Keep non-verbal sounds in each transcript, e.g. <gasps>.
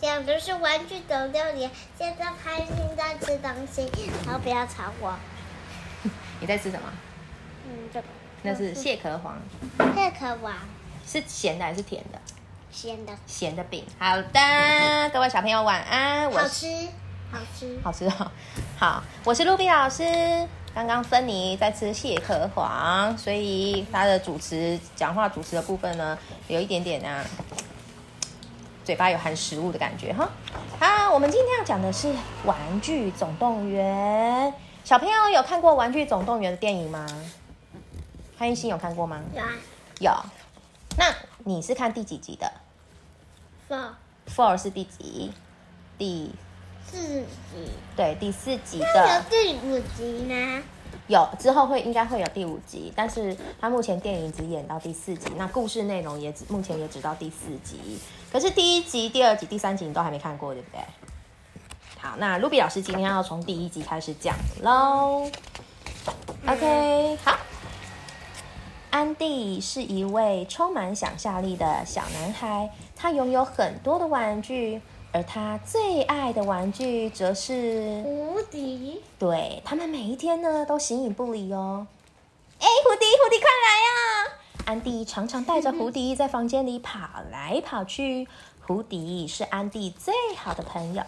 讲的是《玩具总动员》，现在开心在吃东西，然后不要吵我。<laughs> 你在吃什么？嗯，这个那是蟹壳黄，蟹壳黄是咸的还是甜的？咸的，咸的饼。好的，各位小朋友晚安。我好吃，好吃。好吃哦。<laughs> 好，我是露比老师。刚刚芬妮在吃蟹壳黄，所以她的主持讲话主持的部分呢，有一点点啊，嘴巴有含食物的感觉哈。好，我们今天要讲的是《玩具总动员》。小朋友有看过《玩具总动员》的电影吗？潘一欣有看过吗？有啊有。那你是看第几集的，four？Four 是第几？第四集，对第四集那的有第五集呢？有之后会应该会有第五集，但是它目前电影只演到第四集，那故事内容也只目前也只到第四集。可是第一集、第二集、第三集你都还没看过，对不对？好，那卢比老师今天要从第一集开始讲喽。OK，好。安迪是一位充满想象力的小男孩，他拥有很多的玩具，而他最爱的玩具则是无敌，对他们每一天呢都形影不离哦。哎，蝴蝶，蝴蝶，快来呀！安迪常常带着胡迪在房间里跑来跑去。胡迪是安迪最好的朋友。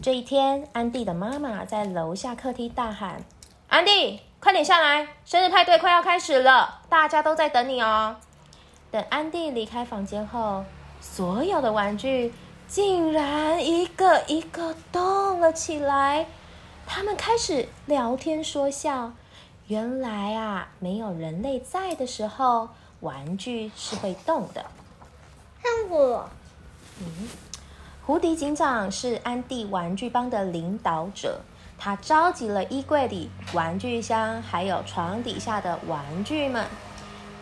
这一天，安迪的妈妈在楼下客厅大喊：“安迪，快点下来，生日派对快要开始了，大家都在等你哦。”等安迪离开房间后，所有的玩具竟然一个一个动了起来。他们开始聊天说笑。原来啊，没有人类在的时候，玩具是会动的。看我，嗯胡迪警长是安迪玩具帮的领导者，他召集了衣柜里、玩具箱还有床底下的玩具们，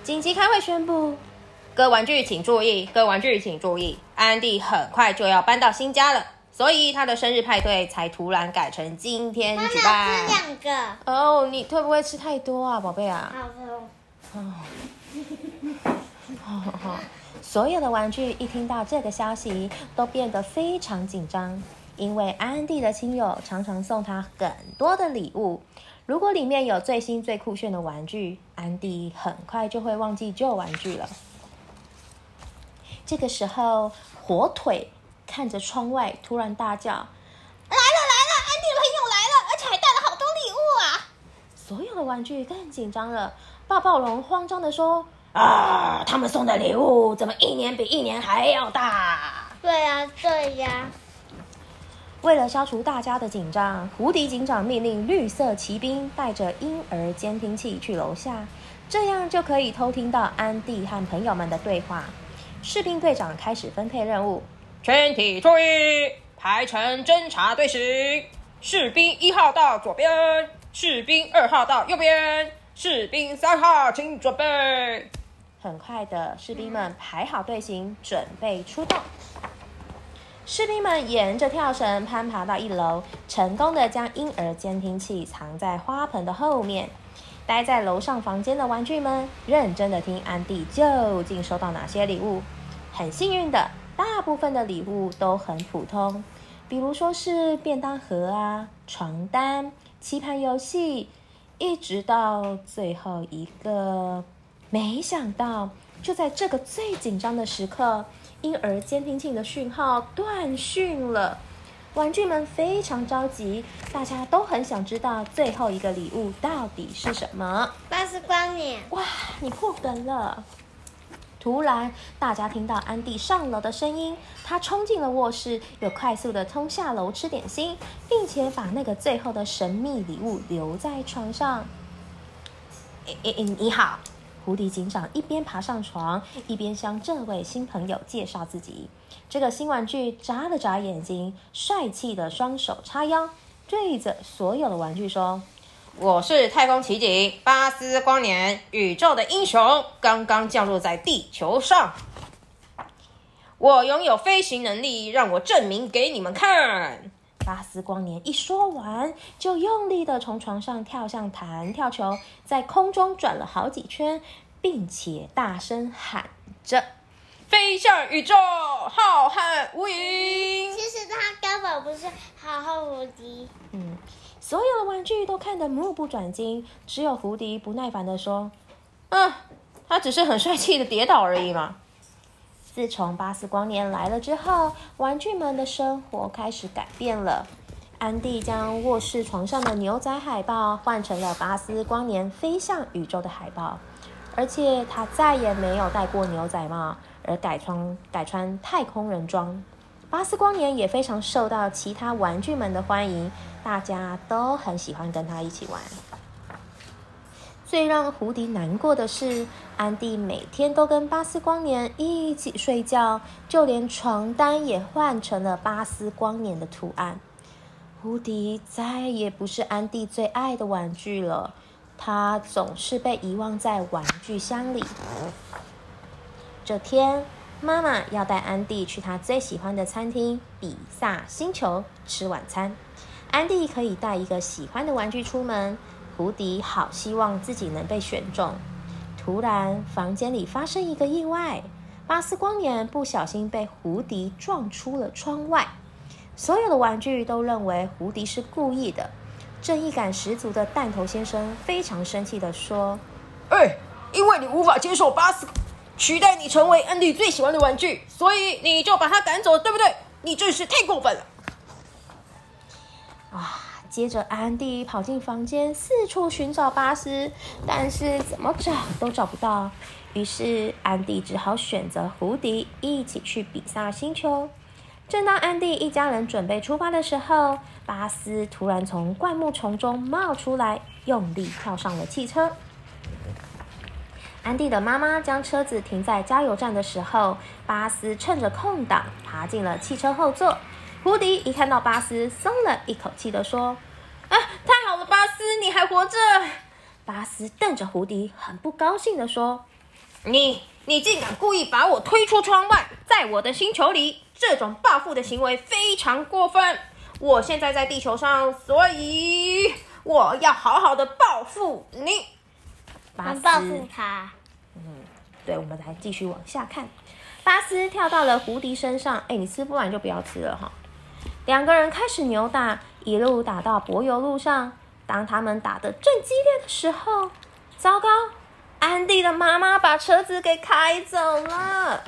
紧急开会宣布：各玩具请注意，各玩具请注意，安迪很快就要搬到新家了，所以他的生日派对才突然改成今天妈妈吃举办。两个，哦，你会不会吃太多啊，宝贝啊？好的，所有的玩具一听到这个消息，都变得非常紧张，因为安迪的亲友常常送他很多的礼物。如果里面有最新最酷炫的玩具，安迪很快就会忘记旧玩具了。这个时候，火腿看着窗外，突然大叫：“来了来了，安迪的朋友来了，而且还带了好多礼物啊！”所有的玩具更紧张了。抱抱龙慌张的说：“啊，他们送的礼物怎么一年比一年还要大？”对呀对呀，为了消除大家的紧张，胡迪警长命令绿色骑兵带着婴儿监听器去楼下，这样就可以偷听到安迪和朋友们的对话。士兵队长开始分配任务，全体注意，排成侦察队形。士兵一号到左边，士兵二号到右边，士兵三号请准备。很快的，士兵们排好队形，准备出动。士兵们沿着跳绳攀爬到一楼，成功的将婴儿监听器藏在花盆的后面。待在楼上房间的玩具们认真的听安迪究竟收到哪些礼物。很幸运的，大部分的礼物都很普通，比如说是便当盒啊、床单、棋盘游戏，一直到最后一个。没想到，就在这个最紧张的时刻，婴儿监听器的讯号断讯了。玩具们非常着急，大家都很想知道最后一个礼物到底是什么。巴斯光年，哇，你破梗了！突然，大家听到安迪上楼的声音，他冲进了卧室，又快速的冲下楼吃点心，并且把那个最后的神秘礼物留在床上。诶诶诶，你好，胡迪警长一边爬上床，一边向这位新朋友介绍自己。这个新玩具眨了眨眼睛，帅气的双手叉腰，对着所有的玩具说：“我是太空奇景巴斯光年，宇宙的英雄，刚刚降落在地球上。我拥有飞行能力，让我证明给你们看。”巴斯光年一说完，就用力的从床上跳向弹跳球，在空中转了好几圈，并且大声喊着：“飞向宇宙！”浩瀚无垠。其实他根本不是浩瀚无敌。嗯，所有的玩具都看得目不转睛，只有胡迪不耐烦的说：“嗯，他只是很帅气的跌倒而已嘛。”自从巴斯光年来了之后，玩具们的生活开始改变了。安迪将卧室床上的牛仔海报换成了巴斯光年飞向宇宙的海报，而且他再也没有戴过牛仔帽，而改穿改穿太空人装。巴斯光年也非常受到其他玩具们的欢迎，大家都很喜欢跟他一起玩。最让胡迪难过的是，安迪每天都跟巴斯光年一起睡觉，就连床单也换成了巴斯光年的图案。胡迪再也不是安迪最爱的玩具了，他总是被遗忘在玩具箱里。这天，妈妈要带安迪去他最喜欢的餐厅——比萨星球吃晚餐。安迪可以带一个喜欢的玩具出门。胡迪好希望自己能被选中。突然，房间里发生一个意外，巴斯光年不小心被胡迪撞出了窗外。所有的玩具都认为胡迪是故意的。正义感十足的弹头先生非常生气地说：“哎，因为你无法接受巴斯取代你成为安迪最喜欢的玩具，所以你就把他赶走，对不对？你真是太过分了！”啊！接着，安迪跑进房间，四处寻找巴斯，但是怎么找都找不到。于是，安迪只好选择胡迪一起去比萨星球。正当安迪一家人准备出发的时候，巴斯突然从灌木丛中冒出来，用力跳上了汽车。安迪的妈妈将车子停在加油站的时候，巴斯趁着空档爬进了汽车后座。胡迪一看到巴斯，松了一口气的说：“啊，太好了，巴斯，你还活着！”巴斯瞪着胡迪，很不高兴的说：“你，你竟敢故意把我推出窗外，在我的星球里，这种报复的行为非常过分。我现在在地球上，所以我要好好的报复你。”巴斯报复他。嗯，对，我们来继续往下看。巴斯跳到了胡迪身上，哎，你吃不完就不要吃了哈。两个人开始扭打，一路打到柏油路上。当他们打得正激烈的时候，糟糕！安迪的妈妈把车子给开走了。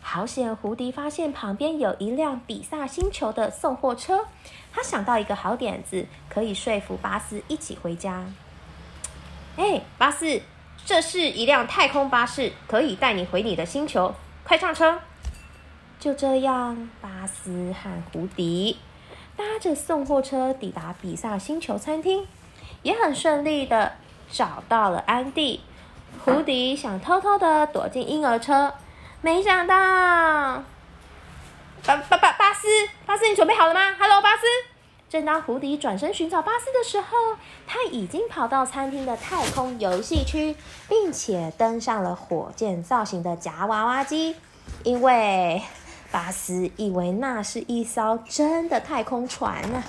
好险！胡迪发现旁边有一辆比萨星球的送货车，他想到一个好点子，可以说服巴斯一起回家。哎，巴斯，这是一辆太空巴士，可以带你回你的星球。快上车！就这样，巴斯和胡迪搭着送货车抵达比萨星球餐厅，也很顺利的找到了安迪。胡迪想偷偷的躲进婴儿车，没想到，巴巴巴巴斯，巴斯，你准备好了吗？Hello，巴斯。正当胡迪转身寻找巴斯的时候，他已经跑到餐厅的太空游戏区，并且登上了火箭造型的夹娃娃机，因为。巴斯以为那是一艘真的太空船呢。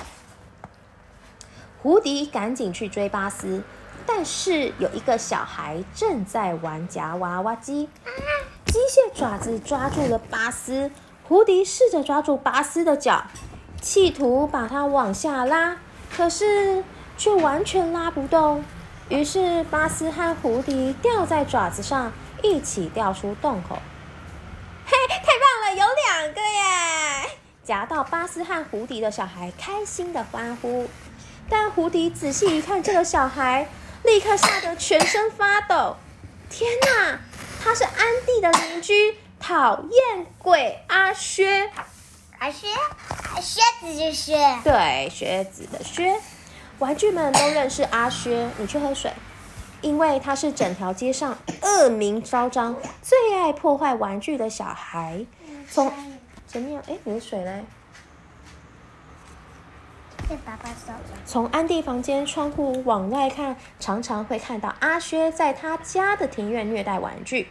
胡迪赶紧去追巴斯，但是有一个小孩正在玩夹娃娃机，机械爪子抓住了巴斯。胡迪试着抓住巴斯的脚，企图把它往下拉，可是却完全拉不动。于是巴斯和胡迪吊在爪子上，一起掉出洞口。嘿，太棒，有两个耶！夹到巴斯和胡迪的小孩开心的欢呼，但胡迪仔细一看，这个小孩立刻吓得全身发抖。天哪，他是安迪的邻居，讨厌鬼阿薛！阿薛，靴子的靴，对，靴子的靴。玩具们都认识阿薛，你去喝水。因为他是整条街上恶名昭彰、最爱破坏玩具的小孩。从前面，哎，你的水嘞？被爸爸收了。从安迪房间窗户往外看，常常会看到阿薛在他家的庭院虐待玩具。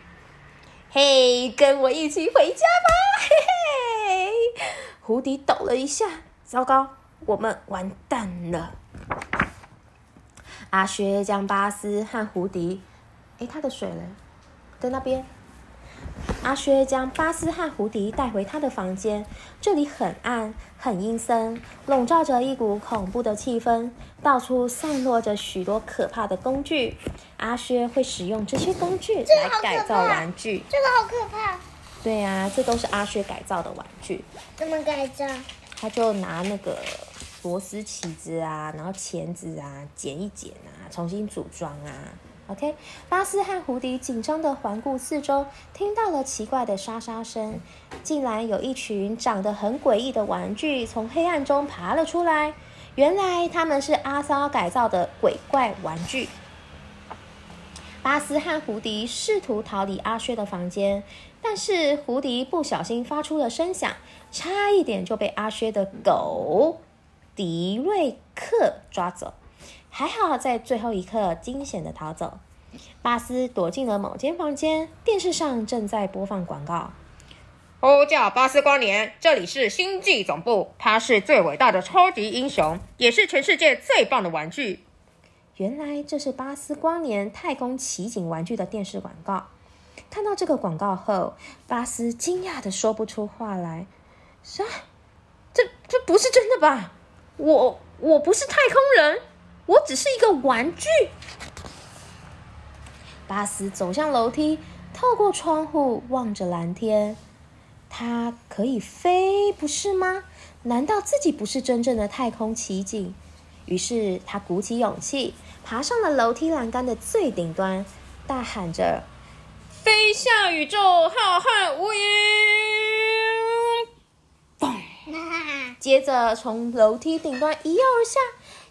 嘿，跟我一起回家吧！嘿嘿，胡迪抖了一下，糟糕，我们完蛋了。阿薛将巴斯和胡迪，哎，他的水呢？在那边。阿薛将巴斯和胡迪带回他的房间，这里很暗、很阴森，笼罩着一股恐怖的气氛，到处散落着许多可怕的工具。阿薛会使用这些工具来改造玩具。这个好可怕，对呀、这都是阿薛改造的玩具。怎么改造？他就拿那个螺丝起子啊，然后钳子啊，剪一剪啊，重新组装啊。OK，巴斯和胡迪紧张地环顾四周，听到了奇怪的沙沙声，竟然有一群长得很诡异的玩具从黑暗中爬了出来。原来他们是阿骚改造的鬼怪玩具。巴斯和胡迪试图逃离阿薛的房间，但是胡迪不小心发出了声响，差一点就被阿薛的狗迪瑞克抓走。还好在最后一刻惊险的逃走。巴斯躲进了某间房间，电视上正在播放广告。呼叫巴斯光年，这里是星际总部，他是最伟大的超级英雄，也是全世界最棒的玩具。原来这是巴斯光年太空奇景玩具的电视广告。看到这个广告后，巴斯惊讶的说不出话来：“啥？这这不是真的吧？我我不是太空人，我只是一个玩具。”巴斯走向楼梯，透过窗户望着蓝天。他可以飞，不是吗？难道自己不是真正的太空奇景？于是他鼓起勇气，爬上了楼梯栏杆的最顶端，大喊着飞向宇宙浩瀚无垠。接着从楼梯顶端一跃而下。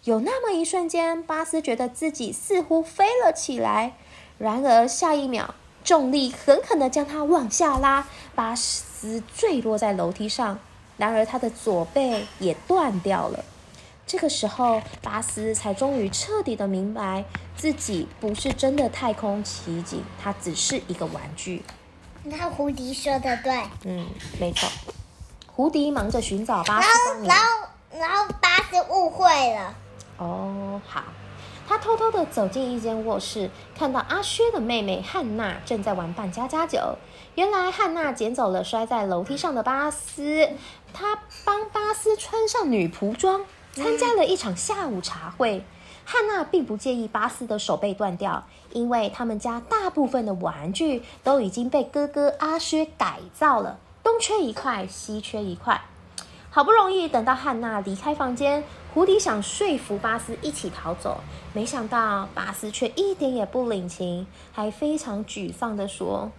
有那么一瞬间，巴斯觉得自己似乎飞了起来，然而下一秒，重力狠狠地将他往下拉，巴斯坠落在楼梯上。然而他的左背也断掉了。这个时候，巴斯才终于彻底的明白，自己不是真的太空奇景，他只是一个玩具。那胡迪说的对，嗯，没错。胡迪忙着寻找巴斯然后然后然后巴斯误会了，哦，好。他偷偷的走进一间卧室，看到阿薛的妹妹汉娜正在玩扮家家酒。原来汉娜捡走了摔在楼梯上的巴斯，她帮巴斯穿上女仆装，参加了一场下午茶会。汉娜并不介意巴斯的手被断掉，因为他们家大部分的玩具都已经被哥哥阿薛改造了，东缺一块，西缺一块。好不容易等到汉娜离开房间，胡迪想说服巴斯一起逃走，没想到巴斯却一点也不领情，还非常沮丧地说：“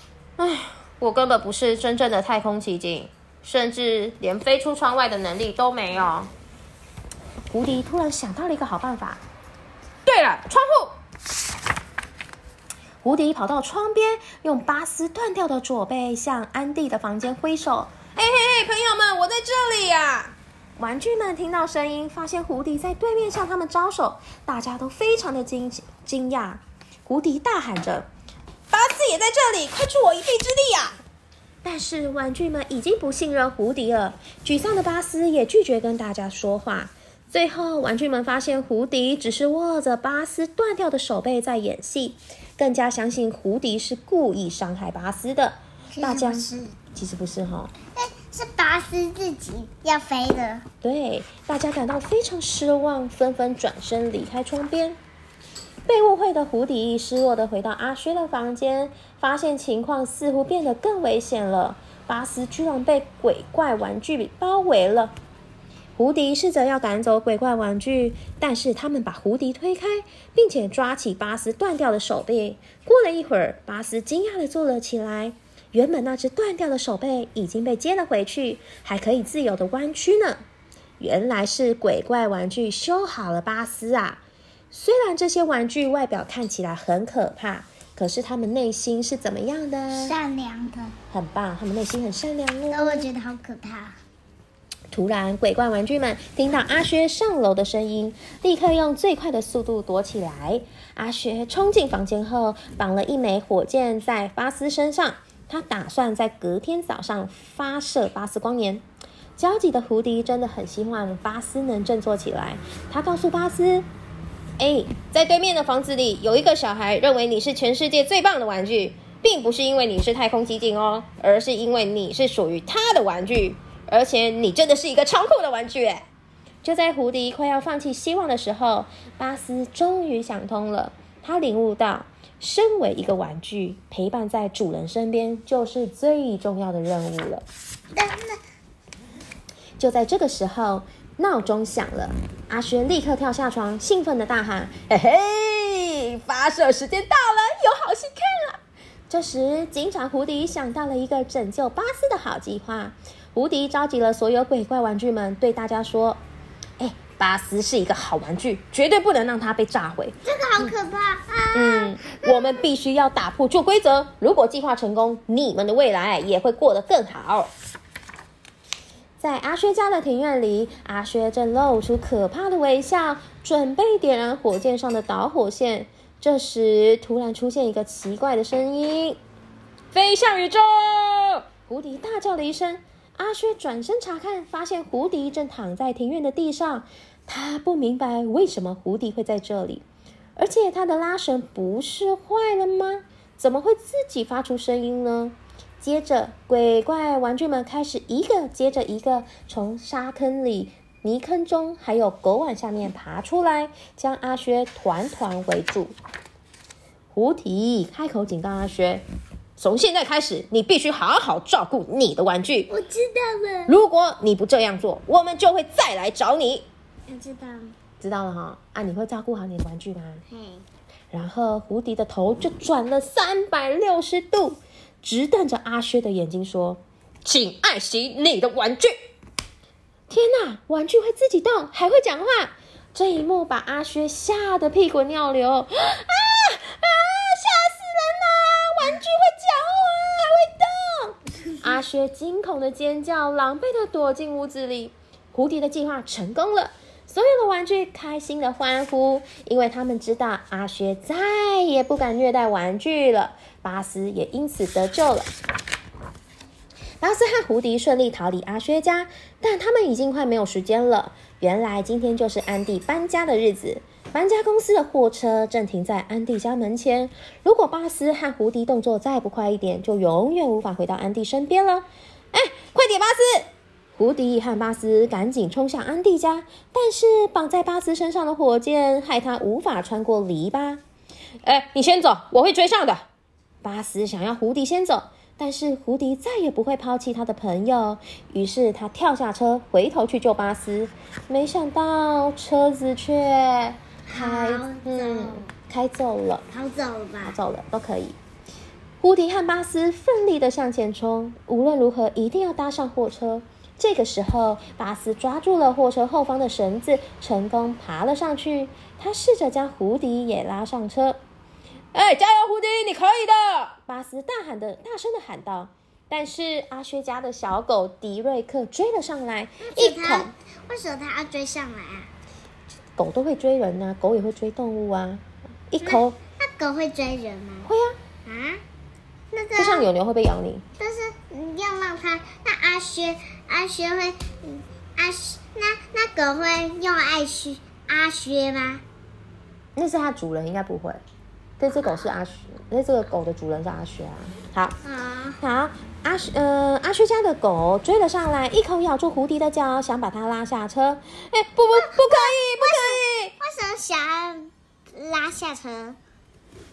<gasps> 唉，我根本不是真正的太空奇景，甚至连飞出窗外的能力都没有。”胡迪突然想到了一个好办法，对了，窗户。胡迪跑到窗边，用巴斯断掉的左背向安迪的房间挥手。嘿嘿嘿，朋友们，我在这里呀、玩具们听到声音，发现胡迪在对面向他们招手，大家都非常的惊惊讶。胡迪大喊着，巴斯也在这里，快助我一臂之力呀、但是玩具们已经不信任胡迪了。沮丧的巴斯也拒绝跟大家说话。最后，玩具们发现胡迪只是握着巴斯断掉的手背在演戏，更加相信胡迪是故意伤害巴斯的。大家其实不是，其实不是哈，哎，是巴斯自己要飞的。对，大家感到非常失望，纷纷转身离开窗边。被误会的胡迪失落的回到阿薛的房间，发现情况似乎变得更危险了。巴斯居然被鬼怪玩具包围了。胡迪试着要赶走鬼怪玩具，但是他们把胡迪推开，并且抓起巴斯断掉的手臂。过了一会儿，巴斯惊讶地坐了起来。原本那只断掉的手背已经被接了回去，还可以自由的弯曲呢。原来是鬼怪玩具修好了巴斯啊！虽然这些玩具外表看起来很可怕，可是他们内心是怎么样的？善良的，很棒，他们内心很善良但哦。我觉得好可怕。突然，鬼怪玩具们听到阿薛上楼的声音，立刻用最快的速度躲起来。阿薛冲进房间后，绑了一枚火箭在巴斯身上，他打算在隔天早上发射巴斯光年。焦急的胡迪真的很希望巴斯能振作起来。他告诉巴斯：“哎，在对面的房子里有一个小孩认为你是全世界最棒的玩具，并不是因为你是太空机警哦，而是因为你是属于他的玩具，而且你真的是一个仓库的玩具。哎，就在胡迪快要放弃希望的时候，巴斯终于想通了。他领悟到，身为一个玩具，陪伴在主人身边就是最重要的任务了。就在这个时候，闹钟响了，阿轩立刻跳下床，兴奋的大喊：“嘿嘿，发射时间到了，有好戏看了！”这时，警长胡迪想到了一个拯救巴斯的好计划。胡迪召集了所有鬼怪玩具们，对大家说：“，巴斯是一个好玩具，绝对不能让它被炸毁。这个好可怕啊！嗯，我们必须要打破旧规则。如果计划成功，你们的未来也会过得更好。”在阿薛家的庭院里，阿薛正露出可怕的微笑，准备点燃火箭上的导火线。这时，突然出现一个奇怪的声音：“飞向宇宙！”胡迪大叫了一声。阿薛转身查看，发现胡迪正躺在庭院的地上。他不明白为什么胡迪会在这里，而且他的拉绳不是坏了吗？怎么会自己发出声音呢？接着，鬼怪玩具们开始一个接着一个从沙坑里、泥坑中，还有狗碗下面爬出来，将阿薛团团围住。胡迪开口警告阿薛。从现在开始，你必须好好照顾你的玩具。我知道了。如果你不这样做，我们就会再来找你。我知道，知道了哈。啊，你会照顾好你的玩具吗？嘿，然后胡迪的头就转了三百六十度，直瞪着阿薛的眼睛说：“请爱惜你的玩具。”天哪，玩具会自己动，还会讲话！这一幕把阿薛吓得屁滚尿流。啊啊！吓死人啦！玩具会讲话，会动！阿薛惊恐的尖叫，狼狈的躲进屋子里。胡迪的计划成功了，所有的玩具开心的欢呼，因为他们知道阿薛再也不敢虐待玩具了。巴斯也因此得救了。巴斯和胡迪顺利逃离阿薛家，但他们已经快没有时间了。原来今天就是安迪搬家的日子。搬家公司的货车正停在安迪家门前。如果巴斯和胡迪动作再不快一点，就永远无法回到安迪身边了。哎，快点，巴斯！胡迪和巴斯赶紧冲向安迪家，但是绑在巴斯身上的火箭害他无法穿过篱笆。哎，你先走，我会追上的。巴斯想要胡迪先走，但是胡迪再也不会抛弃他的朋友，于是他跳下车，回头去救巴斯。没想到车子却……开嗯，开走了，跑走了吧？跑走了都可以。胡迪和巴斯奋力的向前冲，无论如何一定要搭上货车。这个时候，巴斯抓住了货车后方的绳子，成功爬了上去。他试着将胡迪也拉上车。哎，加油，胡迪，你可以的！巴斯大喊的，大声的喊道。但是阿薛家的小狗迪瑞克追了上来，一口。为什么他要追上来啊？狗都会追人呐，狗也会追动物啊。一口，那狗会追人吗？会啊。啊？那个就像牛牛会不会咬你？但是你要让它，那阿薛，阿薛会，阿薛，那那狗会用爱薛阿薛吗？那是它主人，应该不会。这只狗是阿薛，那这个狗的主人是阿薛啊。好，好，阿薛，呃，阿薛家的狗追了上来，一口咬住胡迪的脚，想把它拉下车。哎，不不，不可以，不可以！为什么想要拉下车？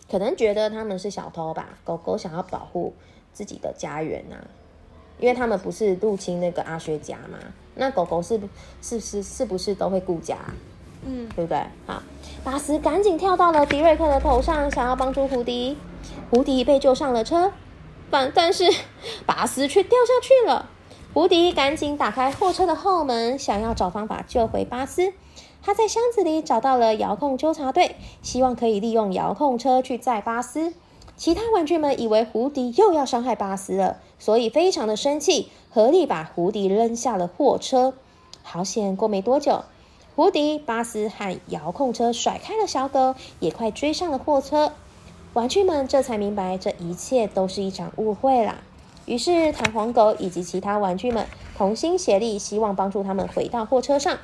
可能觉得他们是小偷吧。狗狗想要保护自己的家园呐，因为他们不是入侵那个阿薛家嘛。那狗狗是是是是不是都会顾家？嗯，对不对？好，巴斯赶紧跳到了迪瑞克的头上，想要帮助胡迪。胡迪被救上了车。但但是，巴斯却掉下去了。胡迪赶紧打开货车的后门，想要找方法救回巴斯。他在箱子里找到了遥控纠察队，希望可以利用遥控车去载巴斯。其他玩具们以为胡迪又要伤害巴斯了，所以非常的生气，合力把胡迪扔下了货车。好险，过没多久，胡迪、巴斯和遥控车甩开了小狗，也快追上了货车。玩具们这才明白，这一切都是一场误会啦。于是，弹簧狗以及其他玩具们同心协力，希望帮助他们回到货车上。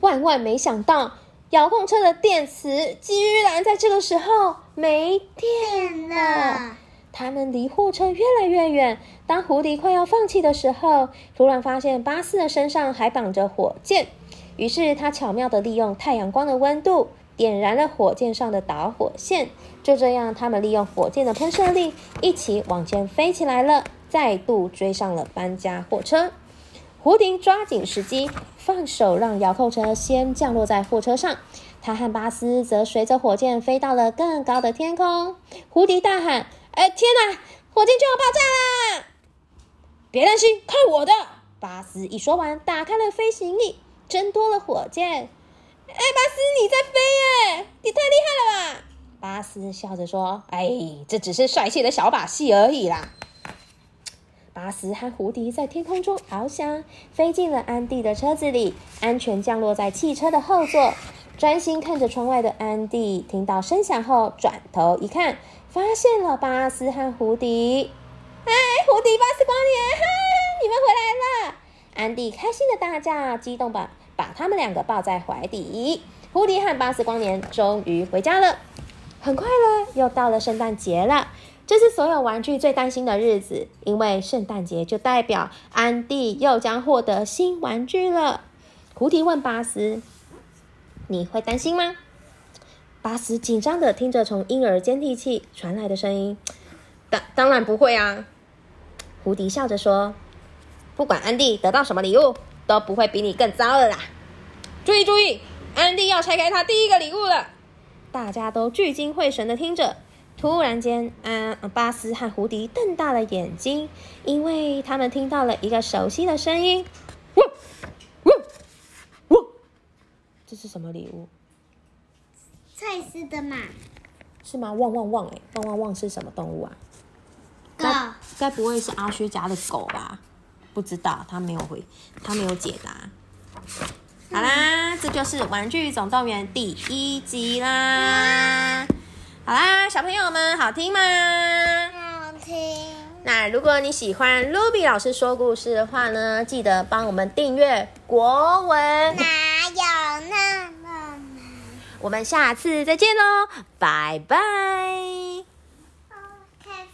万万没想到，遥控车的电池居然在这个时候没电了。他们离货车越来越远。当胡迪快要放弃的时候，突然发现巴斯的身上还绑着火箭。于是他巧妙地利用太阳光的温度，点燃了火箭上的导火线。就这样，他们利用火箭的喷射力，一起往前飞起来了，再度追上了搬家货车。胡迪抓紧时机，放手让遥控车先降落在货车上。他和巴斯则随着火箭飞到了更高的天空。胡迪大喊：“哎，天哪！火箭就要爆炸啦！”别担心，看我的！巴斯一说完，打开了飞行翼，挣脱了火箭。哎，巴斯，你在飞耶！你太厉害了吧！巴斯笑着说：“哎，这只是帅气的小把戏而已啦。”巴斯和胡迪在天空中翱翔，飞进了安迪的车子里，安全降落在汽车的后座。专心看着窗外的安迪，听到声响后，转头一看，发现了巴斯和胡迪。哎，胡迪、巴斯光年，哈，你们回来了！安迪开心的大叫，激动把把他们两个抱在怀里。胡迪和巴斯光年终于回家了。很快了，又到了圣诞节了。这是所有玩具最担心的日子，因为圣诞节就代表安迪又将获得新玩具了。胡迪问巴斯：“你会担心吗？”巴斯紧张的听着从婴儿监听器传来的声音：“当当然不会啊。”胡迪笑着说：“不管安迪得到什么礼物，都不会比你更糟了啦。”注意注意，安迪要拆开他第一个礼物了。大家都聚精会神的听着。突然间，安巴斯和胡迪瞪大了眼睛，因为他们听到了一个熟悉的声音：“汪汪汪！”这是什么礼物？蔡司的嘛。是吗？旺旺旺！哎，汪汪汪是什么动物啊？狗。该不会是阿薛家的狗吧？不知道，他没有回，他没有解答。好啦，这就是《玩具总动员》第一集啦。好啦，小朋友们，好听吗？好听。那如果你喜欢 Ruby 老师说故事的话呢，记得帮我们订阅国文。哪有那么难？我们下次再见喽，拜拜。